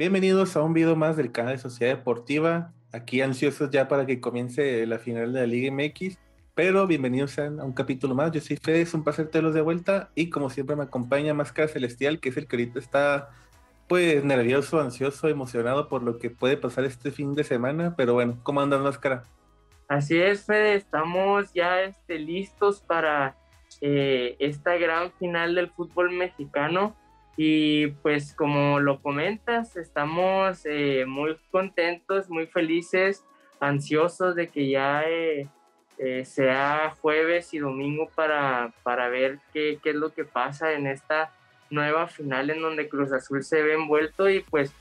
Bienvenidos a un video más del canal de Sociedad Deportiva. Aquí ansiosos ya para que comience la final de la Liga MX. Pero bienvenidos a un capítulo más. Yo soy Fede, es un placer tenerlos de vuelta. Y como siempre me acompaña Máscara Celestial, que es el que ahorita está pues nervioso, ansioso, emocionado por lo que puede pasar este fin de semana. Pero bueno, ¿cómo andas Máscara? Así es, Fede, estamos ya este, listos para eh, esta gran final del fútbol mexicano. Y pues como lo comentas, estamos eh, muy contentos, muy felices, ansiosos de que ya eh, eh, sea jueves y domingo para, para ver qué, qué, es lo que pasa en esta nueva final en donde Cruz Azul se ve envuelto y pues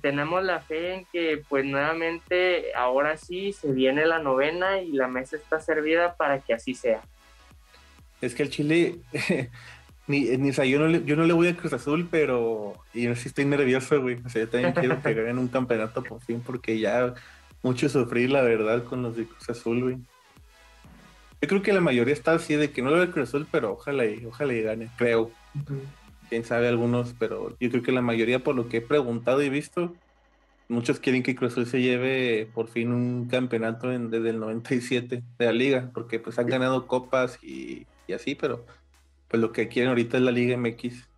tenemos la fe en que pues nuevamente ahora sí se viene la novena y la mesa está servida para que así sea. Es que el Chile Ni, ni o sea, yo no, le, yo no le voy a Cruz Azul, pero y yo sí estoy nervioso, güey. O sea, yo también quiero que ganen un campeonato por fin, porque ya mucho sufrí, la verdad, con los de Cruz Azul, güey. Yo creo que la mayoría está así de que no le voy a Cruz Azul, pero ojalá y, ojalá y gane, creo. Quién sabe algunos, pero yo creo que la mayoría, por lo que he preguntado y visto, muchos quieren que Cruz Azul se lleve por fin un campeonato en, desde el 97 de la liga, porque pues han ganado copas y, y así, pero pues lo que quieren ahorita es la Liga MX.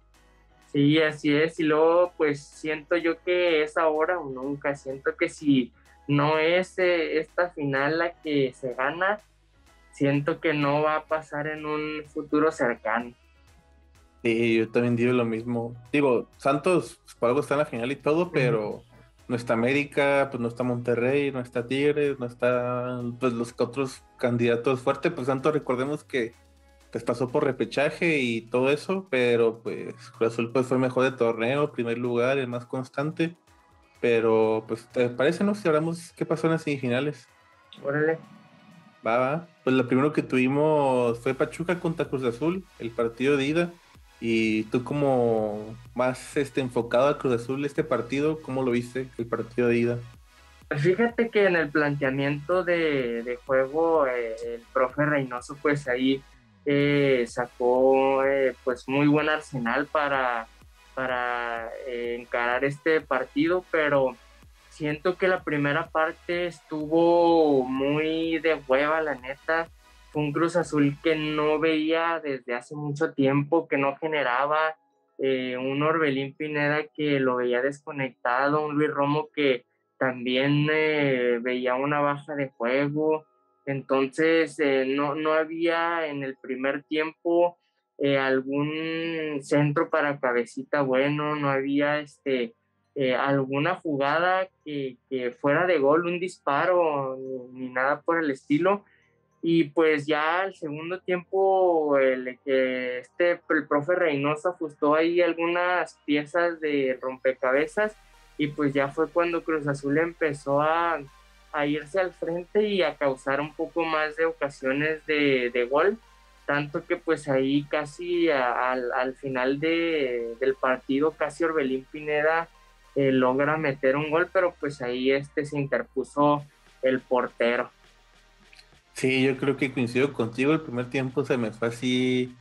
Sí, así es. Y luego, pues siento yo que es ahora o nunca. Siento que si no es eh, esta final la que se gana, siento que no va a pasar en un futuro cercano. Sí, yo también digo lo mismo. Digo, Santos, pues, por algo está en la final y todo, pero no está América, pues no está Monterrey, no está Tigres, no está pues los otros candidatos fuertes. Pues Santos, recordemos que pues pasó por repechaje y todo eso, pero pues Cruz Azul pues fue mejor de torneo, primer lugar, el más constante. Pero pues te parece, ¿no? Si hablamos qué pasó en las semifinales. Órale. Va, va. Pues lo primero que tuvimos fue Pachuca contra Cruz Azul, el partido de ida. Y tú como más este, enfocado a Cruz Azul este partido, ¿cómo lo viste el partido de ida? Pues fíjate que en el planteamiento de, de juego eh, el profe Reynoso pues ahí eh, sacó eh, pues muy buen arsenal para, para eh, encarar este partido, pero siento que la primera parte estuvo muy de hueva, la neta. Fue un Cruz Azul que no veía desde hace mucho tiempo, que no generaba un Orbelín Pineda que lo veía desconectado, un Luis Romo que también veía una baja de juego. Entonces, eh, no, no, había en el primer tiempo eh, algún centro para cabecita bueno, no había este, eh, alguna jugada que, fuera de gol, un disparo, ni, nada por el estilo. Y pues ya al segundo tiempo, el, este, el profe Reynoso ajustó ahí algunas piezas de rompecabezas y pues ya fue cuando Cruz Azul empezó a a irse al frente y a causar un poco más de ocasiones de, de gol, tanto que pues ahí casi al, al, final de, del partido casi Orbelín Pineda eh, logra meter un gol, pero pues ahí este se interpuso el portero. Sí, yo creo que coincido contigo, el primer tiempo se me fue así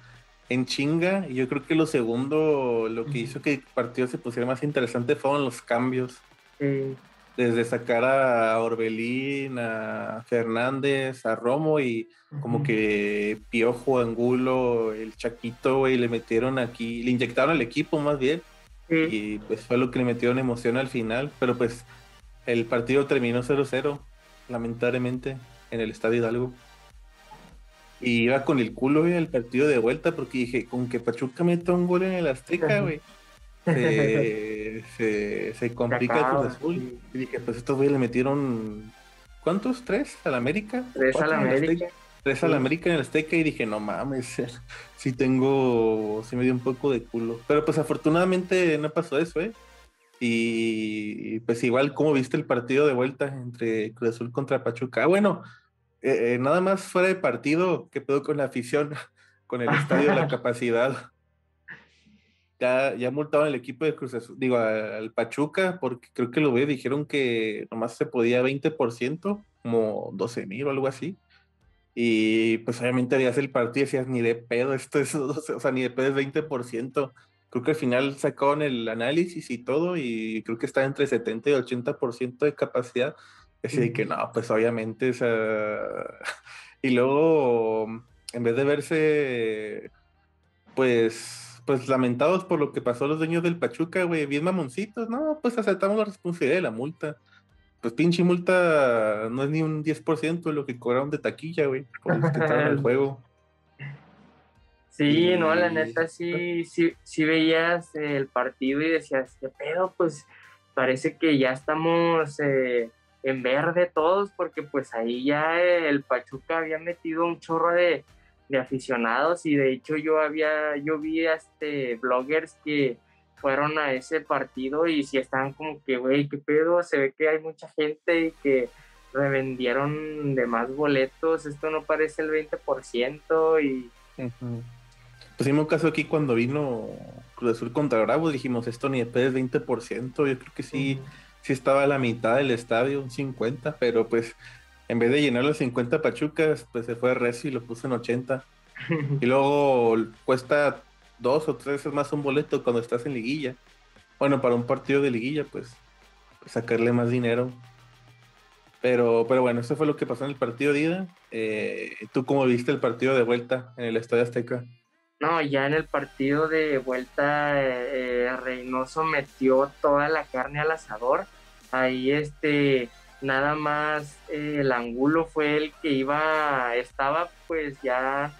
en chinga y yo creo que lo segundo, lo que hizo que el partido se pusiera más interesante fueron los cambios. Sí desde sacar a Orbelín, a Fernández, a Romo y como que Piojo, Angulo, el Chaquito, güey, le metieron aquí, le inyectaron al equipo más bien. Y pues fue lo que le metieron emoción al final. Pero pues el partido terminó 0-0, lamentablemente, en el Estadio Hidalgo. Y iba con el culo, güey, el partido de vuelta, porque dije, con que Pachuca meta un gol en el Azteca, güey se, se, complica el Cruz Azul. Y dije, pues estos güeyes le metieron, ¿cuántos? ¿Tres a la América? Tres a la América. Tres a la América en el Azteca y dije, no mames, sí tengo, sí me dio un poco de culo. Pero pues afortunadamente no pasó eso, ¿eh? Y pues igual, ¿cómo viste el partido de vuelta entre Cruz Azul contra Pachuca? Ah, bueno, eh, eh, nada más fuera de partido, ¿qué pedo con la afición? Con el estadio, la capacidad ya, ya multaron el equipo de Cruz Azul, digo, al Pachuca, porque creo que lo ve, dijeron que nomás se podía 20%, como 12 mil o algo así. Y pues obviamente hacer el partido y decías, ni de pedo, esto es, o sea, ni de pedo es 20%. Cruz creo que al final sacaron el análisis y todo y creo que está entre 70 y 80% de capacidad. Así de que no, pues obviamente, o sea, y luego, en vez de verse, pues, pues lamentados por lo que pasó a los dueños del Pachuca, güey, bien mamoncitos, no, pues aceptamos la responsabilidad de la multa. Pues pinche multa no es ni un 10% de lo que cobraron de taquilla, güey, por estaban el juego. Sí, no, la neta sí, sí, sí veías el partido y decías, qué pedo, pues parece que ya estamos eh, en verde todos, porque pues ahí ya el Pachuca había metido un chorro de, aficionados y de hecho yo había, yo vi este bloggers que fueron a ese partido y sí estaban como que, güey, qué pedo, se ve que hay mucha gente y que revendieron de más boletos, esto no parece el 20% y... Pues un caso aquí cuando vino Cruz Azul contra Bravos, dijimos, esto ni de es 20%, yo creo que sí, sí estaba a la mitad del estadio, un 50, pero pues en vez de llenar los 50 pachucas, pues se fue a Reci y lo puso en 80. y luego cuesta dos o tres veces más un boleto cuando estás en liguilla. Bueno, para un partido de liguilla, pues, pues sacarle más dinero. Pero, pero bueno, eso fue lo que pasó en el partido de ida. Eh, ¿Tú cómo viste el partido de vuelta en el Estadio Azteca? No, ya en el partido de vuelta eh, Reynoso metió toda la carne al asador. Ahí este nada más eh, el ángulo fue el que iba, estaba pues ya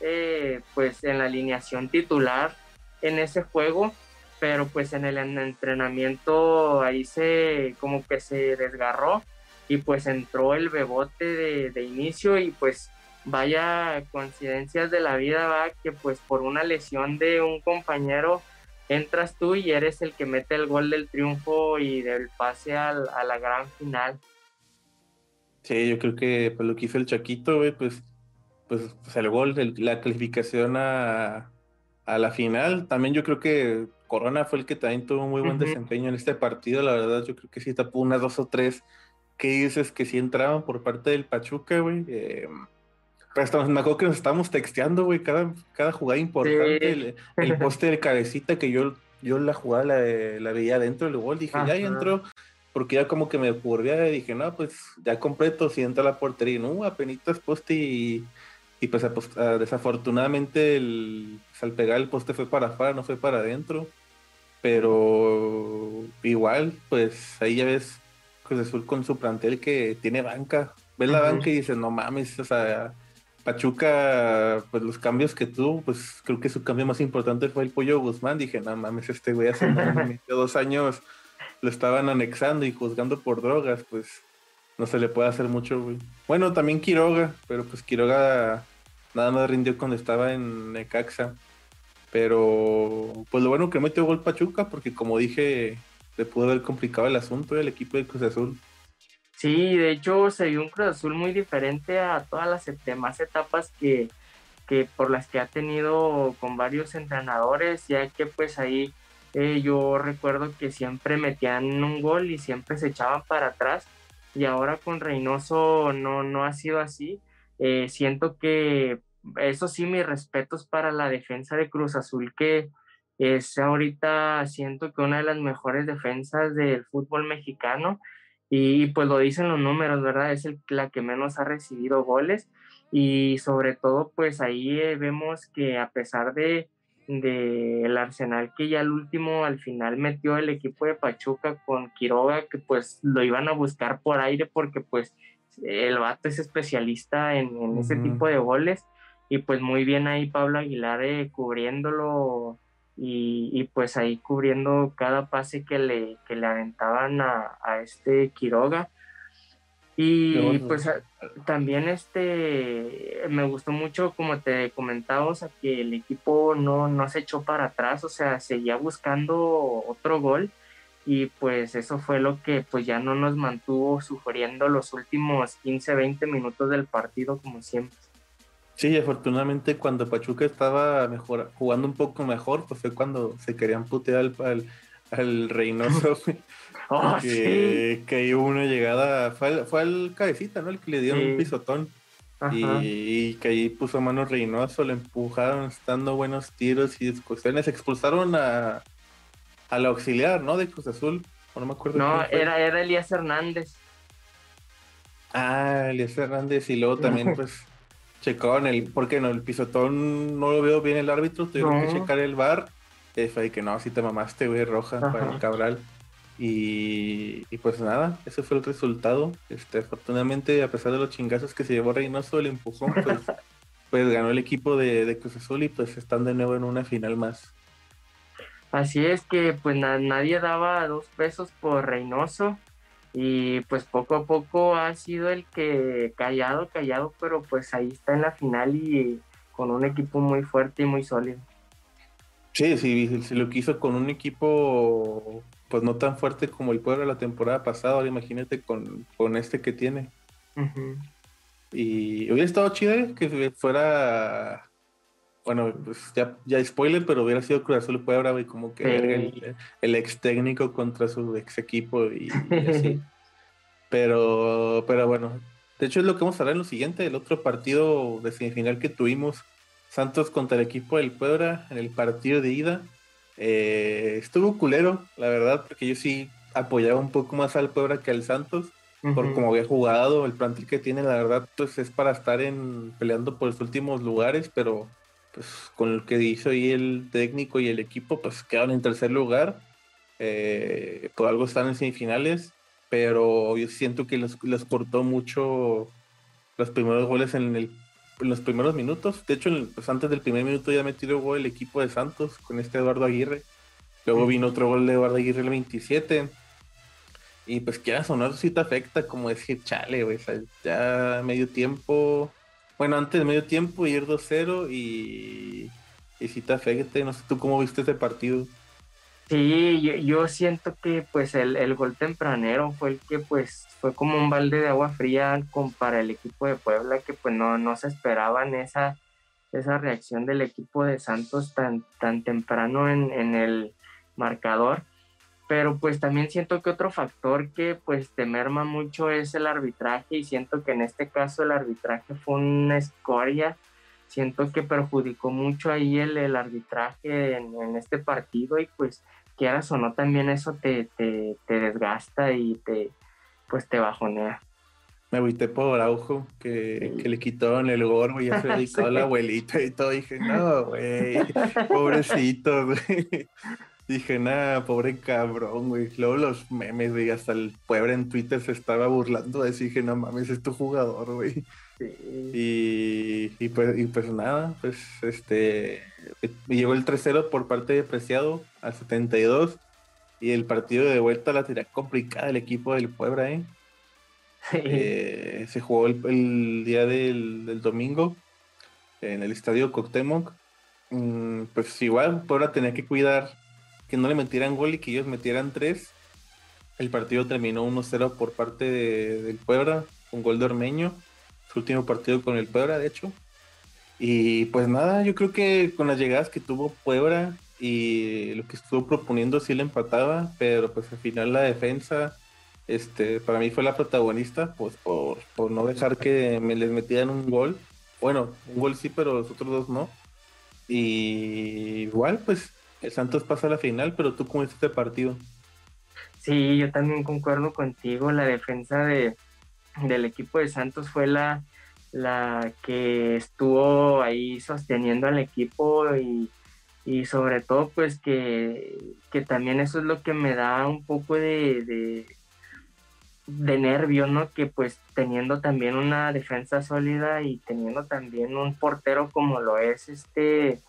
eh, pues en la alineación titular en ese juego, pero pues en el entrenamiento ahí se como que se desgarró y pues entró el bebote de, de inicio y pues vaya coincidencias de la vida, va, que pues por una lesión de un compañero entras tú y eres el que mete el gol del triunfo y del pase a la gran final. Sí, yo creo que pues, lo que hizo el Chaquito, pues, pues, pues, el gol, la clasificación a, la final. También yo creo que Corona fue el que también tuvo un muy buen desempeño en este partido. La verdad, yo creo que sí tapó unas dos o tres que dices que sí entraban por parte del Pachuca, güey. Eh, pero me acuerdo que nos estábamos texteando, güey, cada, cada jugada importante. El, poste de cabecita que yo, yo la jugada la, veía dentro del gol. Dije, ya, entró. Porque ya como que me curvía y dije, no, pues ya completo, si entra la portería. No, apenitas poste y, y pues ah, desafortunadamente el, pues, al pegar el poste fue para afuera, no fue para adentro. Pero igual, pues ahí ya ves Cruz Azul con su plantel que tiene banca. Ves la banca y dices, no mames, o sea, Pachuca, pues los cambios que tuvo, pues creo que su cambio más importante fue el Pollo Guzmán. Dije, no mames, este güey hace dos años lo estaban anexando y juzgando por drogas, pues no se le puede hacer mucho, güey. Bueno, también Quiroga, pero pues Quiroga nada más rindió cuando estaba en Necaxa. Pero pues lo bueno que metió gol Pachuca, porque como dije, le pudo haber complicado el asunto el equipo de Cruz Azul. Sí, de hecho se vio un Cruz Azul muy diferente a todas las demás etapas que, por las que ha tenido con varios entrenadores, ya que pues ahí eh, yo recuerdo que siempre metían un gol y siempre se echaban para atrás y ahora con Reynoso no, no ha sido así. Eh, siento que eso sí, mis respetos para la defensa de Cruz Azul, que es ahorita siento que una de las mejores defensas del fútbol mexicano y pues lo dicen los números, ¿verdad? Es el, la que menos ha recibido goles y sobre todo pues ahí eh, vemos que a pesar de, de el Arsenal que ya el último al final metió el equipo de Pachuca con Quiroga que pues lo iban a buscar por aire porque pues el vato es especialista en, ese tipo de goles y pues muy bien ahí Pablo Aguilar eh, cubriéndolo y, pues ahí cubriendo cada pase que le, que le aventaban a, este Quiroga. Y pues también este me gustó mucho como te comentaba, o sea, que el equipo no, no se echó para atrás, o sea, seguía buscando otro gol y pues eso fue lo que pues ya no nos mantuvo sufriendo los últimos 15, 20 minutos del partido como siempre. Sí, afortunadamente cuando Pachuca estaba mejor, jugando un poco mejor, pues fue cuando se querían putear al, al, Reynoso. oh, que, que hubo una llegada, fue al, fue cabecita, ¿no? El que le dio un pisotón. Y, que ahí puso mano Reynoso, lo empujaron, estando buenos tiros y discusiones. Expulsaron a, al auxiliar, ¿no? De Cruz Azul. no me acuerdo. No, era, era Elías Hernández. Ah, Elías Hernández. Y luego también, pues, checaron el. porque no? El pisotón no lo veo bien el árbitro. Tuvieron que checar el bar. Y fue que no, si te mamaste, güey, roja para el Cabral. Y, pues nada, ese fue el resultado. Este, afortunadamente, a pesar de los chingazos que se llevó Reynoso, el empujón, pues, pues ganó el equipo de, de, Cruz Azul y pues están de nuevo en una final más. Así es que pues nadie daba dos pesos por Reynoso y pues poco a poco ha sido el que callado, callado, pero pues ahí está en la final y con un equipo muy fuerte y muy sólido. Sí, sí, se lo quiso con un equipo pues no tan fuerte como el Puebla la temporada pasada, ahora imagínate con, este que tiene. Y hubiera estado chido ¿eh? que fuera, bueno, pues ya, ya spoiler, pero hubiera sido Cruz Azul Puebla, y como que el, ex técnico contra su ex equipo y, así. pero, pero bueno, de hecho es lo que vamos a hablar en lo siguiente, el otro partido de semifinal que tuvimos, Santos contra el equipo del Puebla en el partido de ida. Eh, estuvo culero, la verdad, porque yo sí apoyaba un poco más al Puebla que al Santos, por como había jugado, el plantel que tiene, la verdad, pues es para estar en peleando por los últimos lugares, pero pues con lo que hizo ahí el técnico y el equipo, pues quedaron en tercer lugar. Eh, por algo están en semifinales, pero yo siento que les, les cortó mucho los primeros goles en el en los primeros minutos. De hecho, pues antes del primer minuto ya metió gol el equipo de Santos con este Eduardo Aguirre. Luego vino otro gol de Eduardo Aguirre el 27. Y pues quieras o no, eso te afecta, como decir, chale, güey, ya medio tiempo. Bueno, antes de medio tiempo ir 2-0 y, y sí te. No sé tú cómo viste ese partido. Sí, yo, siento que pues el, gol tempranero fue el que pues fue como un balde de agua fría para el equipo de Puebla que pues no, no se esperaban esa, esa reacción del equipo de Santos tan, tan temprano en, el marcador. Pero pues también siento que otro factor que pues te merma mucho es el arbitraje y siento que en este caso el arbitraje fue una escoria. Siento que perjudicó mucho ahí el, el arbitraje en, en este partido y pues quieras o no, también eso te, te, desgasta y te, pues te bajonea. Me agüité por Araujo, que, que le quitaron el gorro y ya se dedicó a la abuelita y todo. Dije, no, güey, pobrecito, güey. Dije, nada, pobre cabrón, güey. Luego los memes, güey, hasta el pueblo en Twitter se estaba burlando de eso. Dije, no mames, es tu jugador, güey. Y, y, pues, y pues nada, pues este me llegó el 3-0 por parte de Preciado al 72 y el partido de vuelta la tira complicada el equipo del Puebla, ¿eh? ¿eh? se jugó el, día del, domingo en el estadio Coctemoc. Mm, pues igual, Puebla tenía que cuidar que no le metieran gol y que ellos metieran tres. El partido terminó 1-0 por parte del Puebla, un gol de Ormeño su último partido con el Puebla, de hecho. Y pues nada, yo creo que con las llegadas que tuvo Puebla y lo que estuvo proponiendo sí le empataba, pero pues al final la defensa, este, para mí fue la protagonista, pues por, por no dejar que me les metieran un gol. Bueno, un gol sí, pero los otros dos no. Y igual, pues el Santos pasa a la final, pero tú cómo este partido. Sí, yo también concuerdo contigo. La defensa de, del equipo de Santos fue la, la que estuvo ahí sosteniendo al equipo y, sobre todo pues que, también eso es lo que me da un poco de, de, nervio, ¿no? Que pues teniendo también una defensa sólida y teniendo también un portero como lo es este,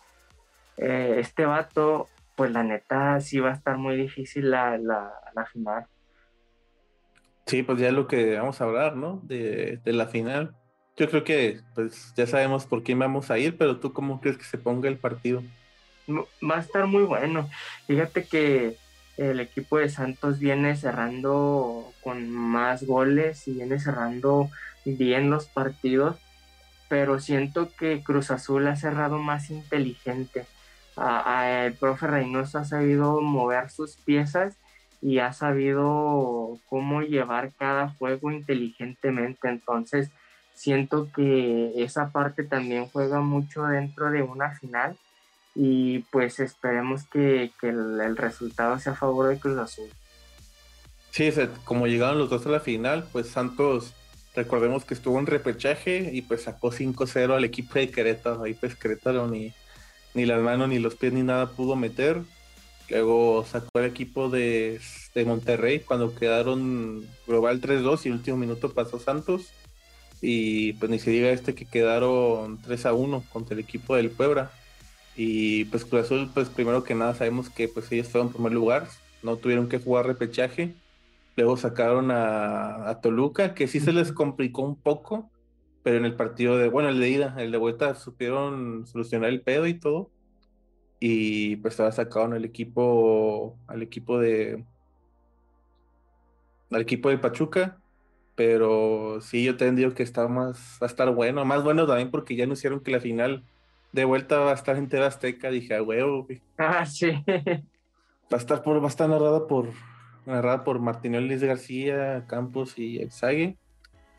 eh, este vato, pues la neta sí va a estar muy difícil la, la, la final. Sí, pues ya lo que vamos a hablar, ¿no? De, la final. Yo creo que pues ya sabemos por quién vamos a ir, pero tú cómo crees que se ponga el partido? Va a estar muy bueno. Fíjate que el equipo de Santos viene cerrando con más goles y viene cerrando bien los partidos, pero siento que Cruz Azul ha cerrado más inteligente. El profe Reynoso ha sabido mover sus piezas y ha sabido cómo llevar cada juego inteligentemente. Entonces, siento que esa parte también juega mucho dentro de una final y pues esperemos que, el, resultado sea a favor de Cruz Azul. Sí, como llegaron los dos a la final, pues Santos, recordemos que estuvo en repechaje y pues sacó 5-0 al equipo de Querétaro, ahí pues Querétaro ni, ni las manos ni los pies ni nada pudo meter. Luego sacó el equipo de, de Monterrey cuando quedaron global 3-2 y el último minuto pasó Santos. Y pues ni se diga este que quedaron 3 a 1 contra el equipo del Puebla. Y pues Cruz Azul, pues primero que nada sabemos que pues ellos fueron en primer lugar, no tuvieron que jugar repechaje. Luego sacaron a, Toluca, que sí se les complicó un poco, pero en el partido de, bueno, el de ida, el de vuelta, supieron solucionar el pedo y todo. Y pues estaba sacaron al equipo, al equipo de, al equipo de Pachuca pero sí, yo te digo que está más, va a estar bueno, más bueno también porque ya anunciaron que la final de vuelta va a estar en TV Azteca, dije, a huevo, Ah, sí. Va a estar por, va a estar narrada por, narrada por Martinelli Luis García, Campos y Exague.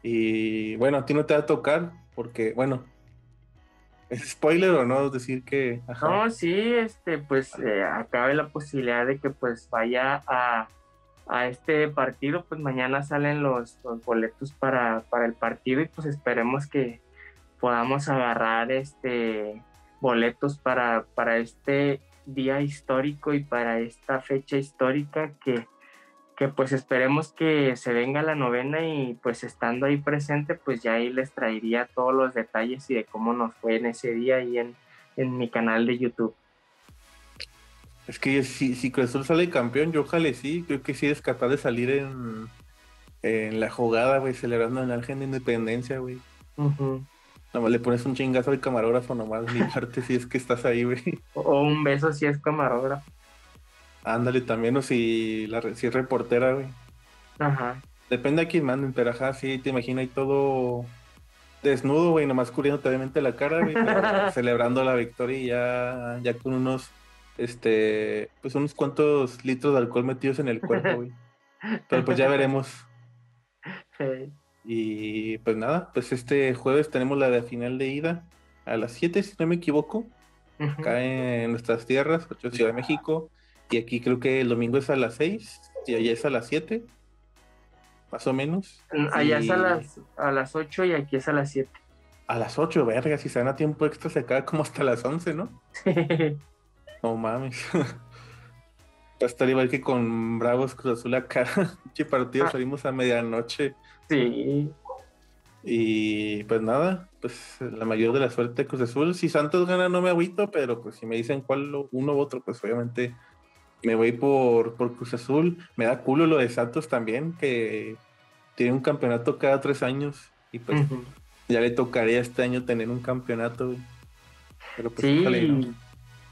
Y bueno, a ti no te va a tocar, porque, bueno, ¿es spoiler o no? decir que. No, sí, este, pues eh, acabe la posibilidad de que pues vaya a a este partido, pues mañana salen los, boletos para, para, el partido y pues esperemos que podamos agarrar este boletos para, para este día histórico y para esta fecha histórica que, que pues esperemos que se venga la novena y pues estando ahí presente pues ya ahí les traería todos los detalles y de cómo nos fue en ese día y en, en mi canal de YouTube. Es que si, si Cruz Azul sale campeón, yo ojalá sí, creo que sí es capaz de salir en, en la jugada, güey, celebrando el Ángel de Independencia, güey. Nomás le pones un chingazo al camarógrafo, nomás mi parte si es que estás ahí, güey. O un beso si es camarógrafo. Ándale también, o si, la, si es reportera, güey. Ajá. Depende a quién manden, pero ajá, sí, te imaginas ahí todo desnudo, güey, nomás cubriendo obviamente la cara, güey, celebrando la victoria y ya, ya con unos este, pues unos cuantos litros de alcohol metidos en el cuerpo, güey. Pero pues ya veremos. Y pues nada, pues este jueves tenemos la de final de ida a las 7, si no me equivoco, acá en nuestras tierras, Ciudad de México. Y aquí creo que el domingo es a las 6 y allá es a las 7, más o menos. Allá es a las, a las 8 y aquí es a las 7. A las 8, verga, si se dan a tiempo extra se acaba como hasta las 11, ¿no? No mames. Va a estar igual que con Bravos Cruz Azul acá. Che partido, ah. salimos a medianoche. Sí. Y pues nada, pues la mayor de la suerte de Cruz Azul. Si Santos gana no me agüito, pero pues si me dicen cuál uno u otro, pues obviamente me voy por, por Cruz Azul. Me da culo lo de Santos también, que tiene un campeonato cada tres años. Y pues ya le tocaría este año tener un campeonato. Pero pues sí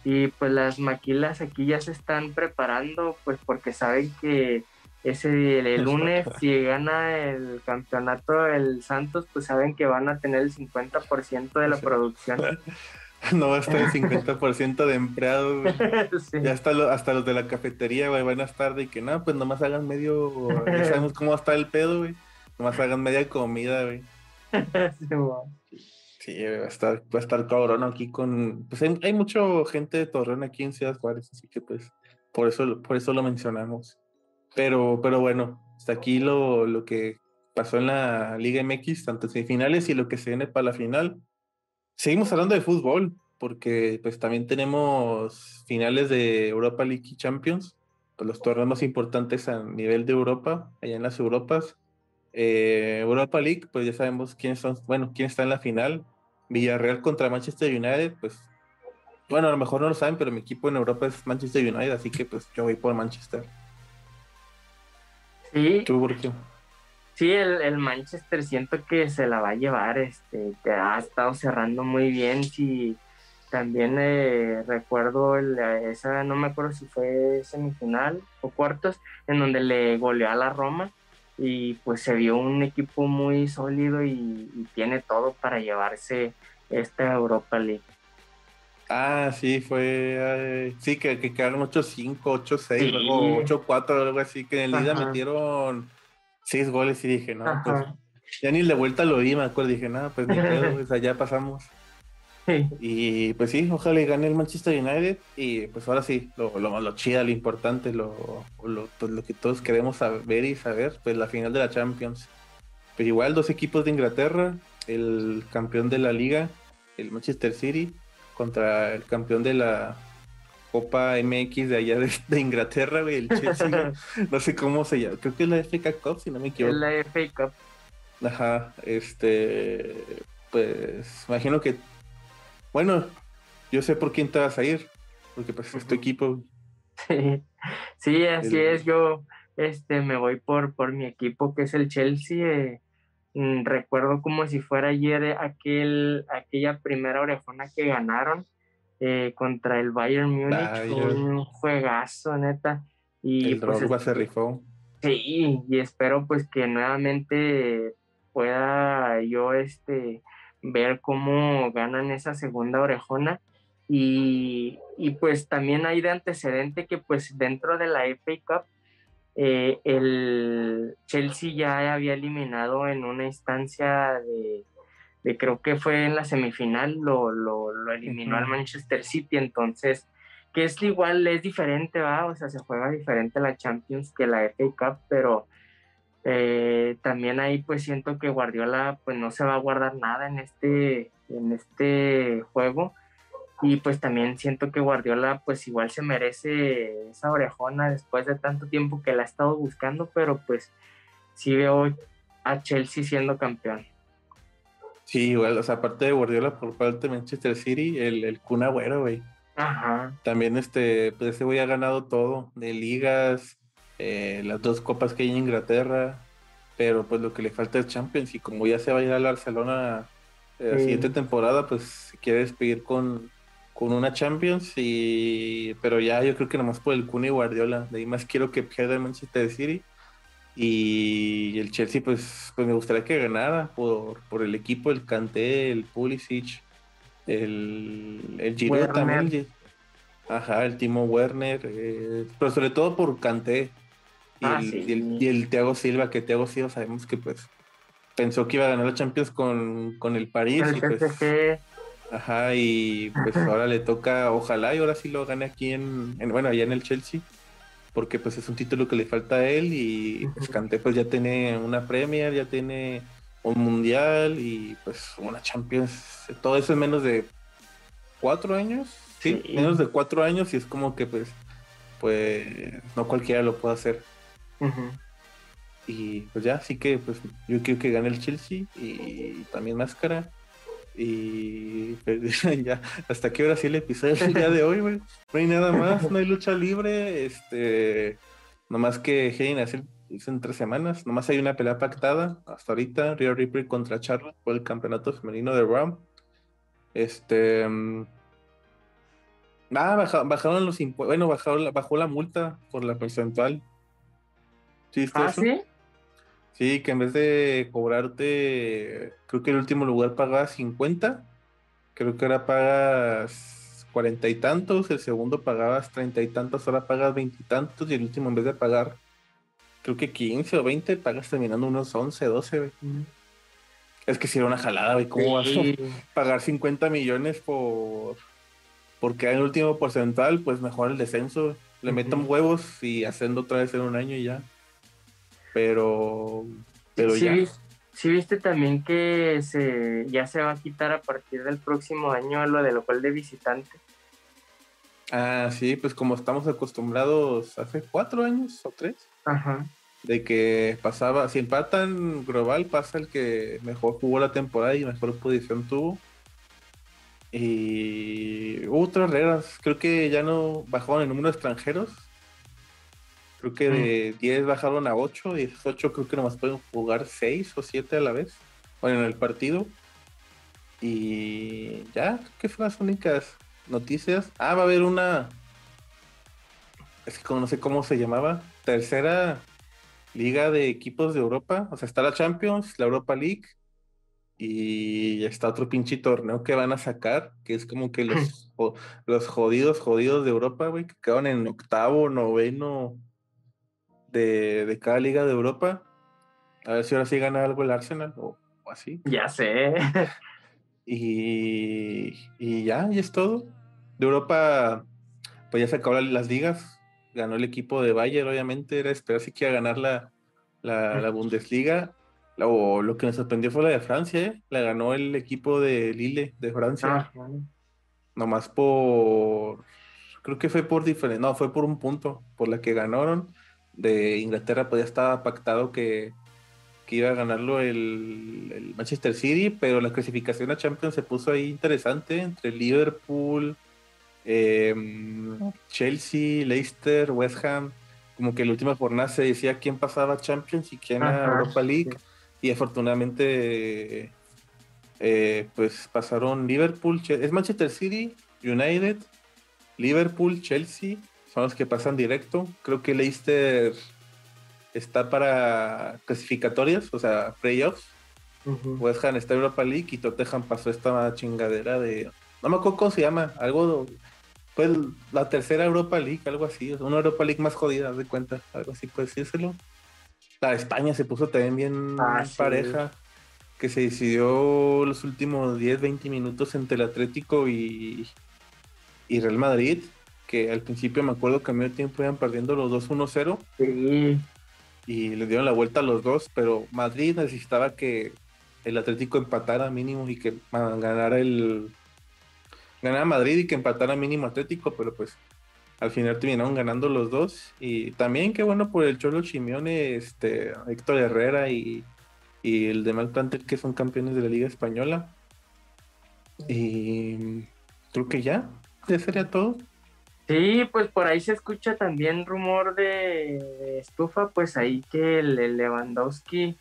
y pues las maquilas aquí ya se están preparando pues porque saben que ese el, lunes si gana el campeonato el Santos pues saben que van a tener el 50% de la producción no va a estar el 50% de empleados ya hasta, hasta los de la cafetería güey, van a estar de que no pues nomás hagan medio ya sabemos cómo está el pedo güey nomás hagan media comida güey Sí, va a estar, va a estar cabrón aquí con. Pues hay, hay mucha gente de Torreón aquí en Ciudad Juárez, así que pues por eso, por eso lo mencionamos. Pero, pero bueno, hasta aquí lo, lo que pasó en la Liga MX, tanto en semifinales y lo que se viene para la final. Seguimos hablando de fútbol, porque pues también tenemos finales de Europa League y Champions, pues, los torneos más importantes a nivel de Europa, allá en las Europas. Eh, Europa League, pues ya sabemos quiénes son, bueno, quién está en la final. Villarreal contra Manchester United, pues bueno, a lo mejor no lo saben, pero mi equipo en Europa es Manchester United, así que pues yo voy por Manchester. Sí. ¿Tú por qué? Sí, el, Manchester siento que se la va a llevar, este, que ha estado cerrando muy bien. Si también eh, recuerdo esa, no me acuerdo si fue semifinal o cuartos, en donde le goleó a la Roma y pues se vio un equipo muy sólido y, tiene todo para llevarse esta Europa League. Ah, sí, fue. sí, que, que quedaron 8-5, 8-6, luego 8-4, algo así, que en el Liga metieron 6 goles y dije, no, pues ya ni de vuelta lo vi, me acuerdo, dije, nada, pues ni pedo, pues allá pasamos. Y pues sí, ojalá gane el Manchester United y pues ahora sí, lo, lo, lo chida, lo importante, lo, lo, pues, lo que todos queremos ver y saber, pues la final de la Champions. Pero igual dos equipos de Inglaterra, el campeón de la liga, el Manchester City, contra el campeón de la Copa MX de allá de, Inglaterra, güey, el Chelsea. no sé cómo se llama, creo que es la FA Cup, si no me equivoco. Es la FA Cup. Ajá, este, pues imagino que bueno, yo sé por quién te vas a ir, porque pues es tu equipo. Sí, sí así es. Yo este, me voy por, por mi equipo, que es el Chelsea. Eh, mm, recuerdo como si fuera ayer aquel, aquella primera orejona que ganaron eh, contra el Bayern Múnich. Un juegazo, neta. Y el pues, a se rifó. Sí, y espero pues que nuevamente pueda yo este ver cómo ganan esa segunda orejona. Y, pues también hay de antecedente que pues dentro de la FA Cup eh, el Chelsea ya había eliminado en una instancia de, creo que fue en la semifinal, lo, lo, eliminó al Manchester City, entonces que es igual, es diferente, va, o sea, se juega diferente la Champions que la FA Cup, pero eh, también ahí pues siento que Guardiola pues no se va a guardar nada en este, en este juego y pues también siento que Guardiola pues igual se merece esa orejona después de tanto tiempo que la ha estado buscando, pero pues sí veo a Chelsea siendo campeón. Sí, igual, o sea, aparte de Guardiola por parte de Manchester City, el, el Kun Agüero, güey. Ajá. También este, pues ese güey ha ganado todo, de ligas, eh, las dos copas que hay en Inglaterra, pero pues lo que le falta es Champions y como ya se va a ir al Barcelona eh, la siguiente temporada, pues se quiere despedir con, con una Champions y pero ya yo creo que nomás por el Cune y Guardiola, de ahí más quiero que pierda el Manchester City y el Chelsea pues, pues me gustaría que ganara por, por el equipo, el Kanté, el Pulisic, el, el Giroud también, ajá, el Timo Werner, eh, pero sobre todo por Kanté, Ah, y, el, y, el, Thiago Silva, que Thiago Silva sabemos que pues pensó que iba a ganar la Champions con, con el París. y pues, ajá, y pues ahora le toca, ojalá y ahora sí lo gane aquí en, bueno, allá en el Chelsea, porque pues es un título que le falta a él y pues pues ya tiene una Premier, ya tiene un Mundial y pues una Champions, todo eso en menos de cuatro años, sí, menos de cuatro años y es como que pues, pues no cualquiera lo puede hacer. Y pues ya, así que pues yo quiero que gane el Chelsea y también Máscara. Y ya, hasta qué hora sí el episodio el día de hoy, güey. No hay nada más, no hay lucha libre. Este, nomás que Helen hace hizo en tres semanas. Nomás hay una pelea pactada hasta ahorita. Rio Ripley contra Charlotte por el campeonato femenino de Ram. Este. Mm, ah, bajaron los impuestos. Bueno, bajó la multa por la porcentual ¿Sí ¿Ah, sí? Sí, que en vez de cobrarte, creo que el último lugar pagaba 50, creo que ahora pagas cuarenta y tantos, el segundo pagabas treinta y tantos, ahora pagas veintitantos y, el último en vez de pagar, creo que 15 o 20, pagas terminando unos 11, 12, Es que si era una jalada, güey, ¿cómo vas a pagar 50 millones por porque en el último porcentual, pues mejor el descenso, le metan huevos y haciendo otra vez en un año y ya pero, pero sí, ya. Sí, viste también que se, ya se va a quitar a partir del próximo año lo del local de visitante. Ah, sí, pues como estamos acostumbrados hace cuatro años o tres. Ajá. De que pasaba, si empatan global, pasa el que mejor jugó la temporada y mejor posición tuvo. Y hubo otras reglas, creo que ya no bajaron el número de extranjeros, Creo que de 10 bajaron a 8 y esos 8 creo que nomás pueden jugar 6 o 7 a la vez. Bueno, en el partido. Y ya, ¿qué fueron las únicas noticias? Ah, va a haber una. Es que no sé cómo se llamaba. Tercera liga de equipos de Europa. O sea, está la Champions, la Europa League. Y está otro pinche torneo que van a sacar, que es como que los, los jodidos, jodidos de Europa, güey, que quedan en octavo, noveno, de, cada liga de Europa. A ver si ahora sí gana algo el Arsenal o, así. Ya sé. y, y ya, y es todo. De Europa, pues ya se acabaron las ligas. Ganó el equipo de Bayern, obviamente. Era esperar si que ganar la, la, Bundesliga. O lo que me sorprendió fue la de Francia, ¿eh? La ganó el equipo de Lille, de Francia. Ah, Nomás por. Creo que fue por diferente. No, fue por un punto. Por la que ganaron. De Inglaterra, pues ya estaba pactado que, que iba a ganarlo el, Manchester City, pero la clasificación a Champions se puso ahí interesante entre Liverpool, em, Chelsea, Leicester, West Ham. Como que en la última jornada se decía quién pasaba a Champions y quién a Europa League. Y afortunadamente eh, pues pasaron Liverpool, es Manchester City, United, Liverpool, Chelsea, son los que pasan directo. Creo que Leicester está para clasificatorias, o sea, playoffs. West Ham está Europa League y Tottenham pasó esta chingadera de. No me acuerdo cómo se llama, algo. Pues la tercera Europa League, algo así. una Europa League más jodida, de cuenta, algo así puede decírselo. La de España se puso también bien ah, pareja que se decidió los últimos 10, 20 minutos entre el Atlético y, y Real Madrid, que al principio me acuerdo que a medio tiempo iban perdiendo los 2-1-0. Y le dieron la vuelta a los dos, pero Madrid necesitaba que el Atlético empatara mínimo y que ganara el ganara Madrid y que empatara mínimo Atlético, pero pues al final terminaron ganando los dos y también qué bueno por el Cholo Chimione, este Héctor Herrera y y el de Plantel que son campeones de la Liga Española. Y creo que ya, ya sería todo. Sí, pues por ahí se escucha también rumor de estufa, pues ahí que el, Lewandowski,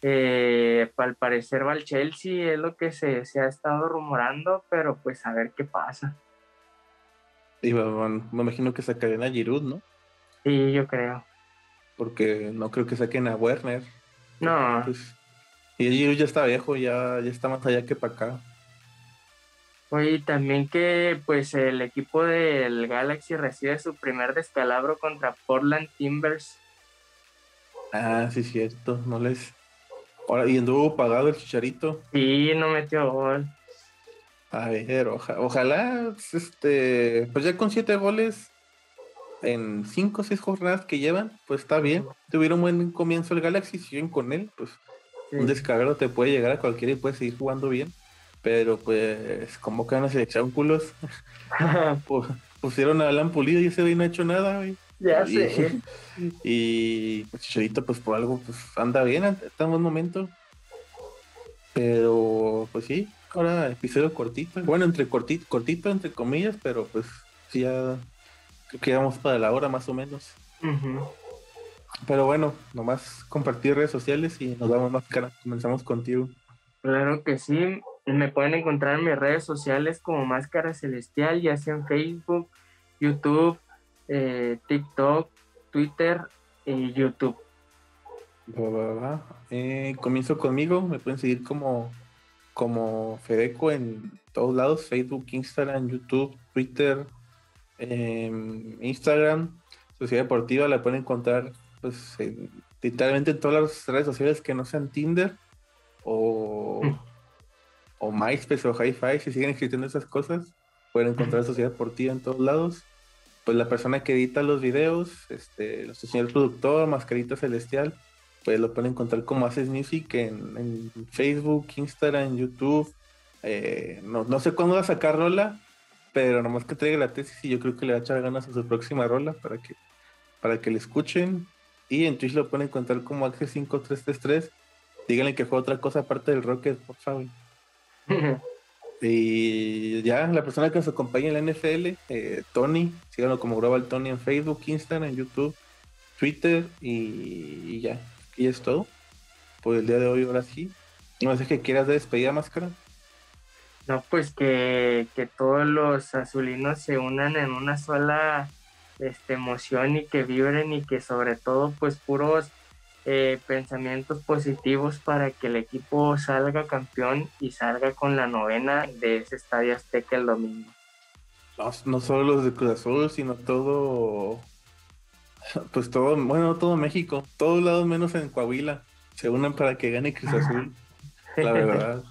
eh, al parecer va al Chelsea, es lo que se, ha estado rumorando, pero pues a ver qué pasa. Y me imagino que sacarían a Giroud, ¿no? Sí, yo creo. Porque no creo que saquen a Werner. No. Pues, y el Giro ya está viejo, ya, ya está más allá que para acá. Oye, también que pues el equipo del Galaxy recibe su primer descalabro contra Portland Timbers. Ah, sí, cierto, no les. Ahora, y anduvo pagado el chicharito. Sí, no metió gol. A ver, ojalá, este, pues ya con siete goles en cinco o seis jornadas que llevan, pues está bien. Tuvieron un buen comienzo el Galaxy, siguen con él, pues un descargo te puede llegar a cualquiera y puedes seguir jugando bien. Pero pues, como que van a selección culos. Pusieron a Alan Pulido y ese güey no ha hecho nada, güey. Ya sé. Y pues Chicharito, pues por algo, pues anda bien, está en buen momento. Pero pues sí, ahora episodio cortito. Bueno, entre cortito, cortito entre comillas, pero pues sí ya creo que vamos para la hora más o menos. Pero bueno, nomás compartir redes sociales y nos damos más cara. Comenzamos contigo. Claro que sí. Me pueden encontrar en mis redes sociales como Máscara Celestial, ya sea en Facebook, YouTube, eh, TikTok, Twitter y YouTube. Eh, comienzo conmigo. Me pueden seguir como, como Fedeco en todos lados: Facebook, Instagram, YouTube, Twitter, em, Instagram. Sociedad Deportiva la pueden encontrar pues literalmente en todas las redes sociales que no sean Tinder o, mm. O MySpace o Hi-Fi, si siguen existiendo esas cosas, pueden encontrar Sociedad por ti en todos lados. Pues la persona que edita los videos, este, el señor productor, Mascarita Celestial, pues lo pueden encontrar como Haces Music en, Facebook, Instagram, YouTube. Eh, no, no sé cuándo va a sacar rola, pero nomás que traiga la tesis y yo creo que le va a echar ganas a su próxima rola para que, para que le escuchen. Y en Twitch lo pueden encontrar como Axel5333. Díganle que juega otra cosa aparte del Rocket, por favor. y ya, la persona que nos acompaña en la NFL, eh, Tony, síganlo como Global Tony en Facebook, Instagram, YouTube, Twitter y, ya. Y es todo por el día de hoy, ahora sí. No sé qué quieras de despedida, máscara. No, pues que, que todos los azulinos se unan en una sola este, emoción y que vibren y que sobre todo pues puros eh, pensamientos positivos para que el equipo salga campeón y salga con la novena de ese estadio Azteca el domingo. No, solo los de Cruz Azul, sino todo, pues todo, bueno, todo México, todos lados menos en Coahuila. se unan para que gane Cruz Azul. la verdad.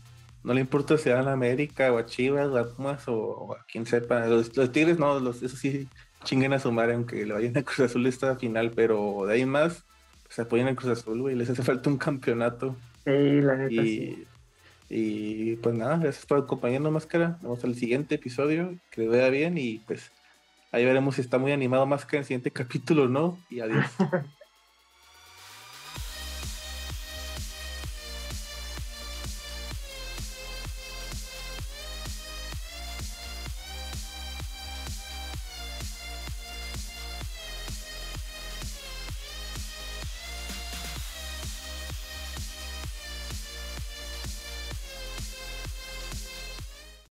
No le importa si van a América o a Chivas o a Pumas o, a quien sepa. Los, Tigres no, los, eso sí chinguen a su madre aunque le vayan a Cruz Azul esta final, pero de ahí más se apoyan a Cruz Azul, güey. Les hace falta un campeonato. Sí, la neta y, y pues nada, gracias por acompañarnos, Máscara. Vamos al siguiente episodio, que les vea bien y pues ahí veremos si está muy animado Máscara en el siguiente capítulo, ¿no? Y adiós.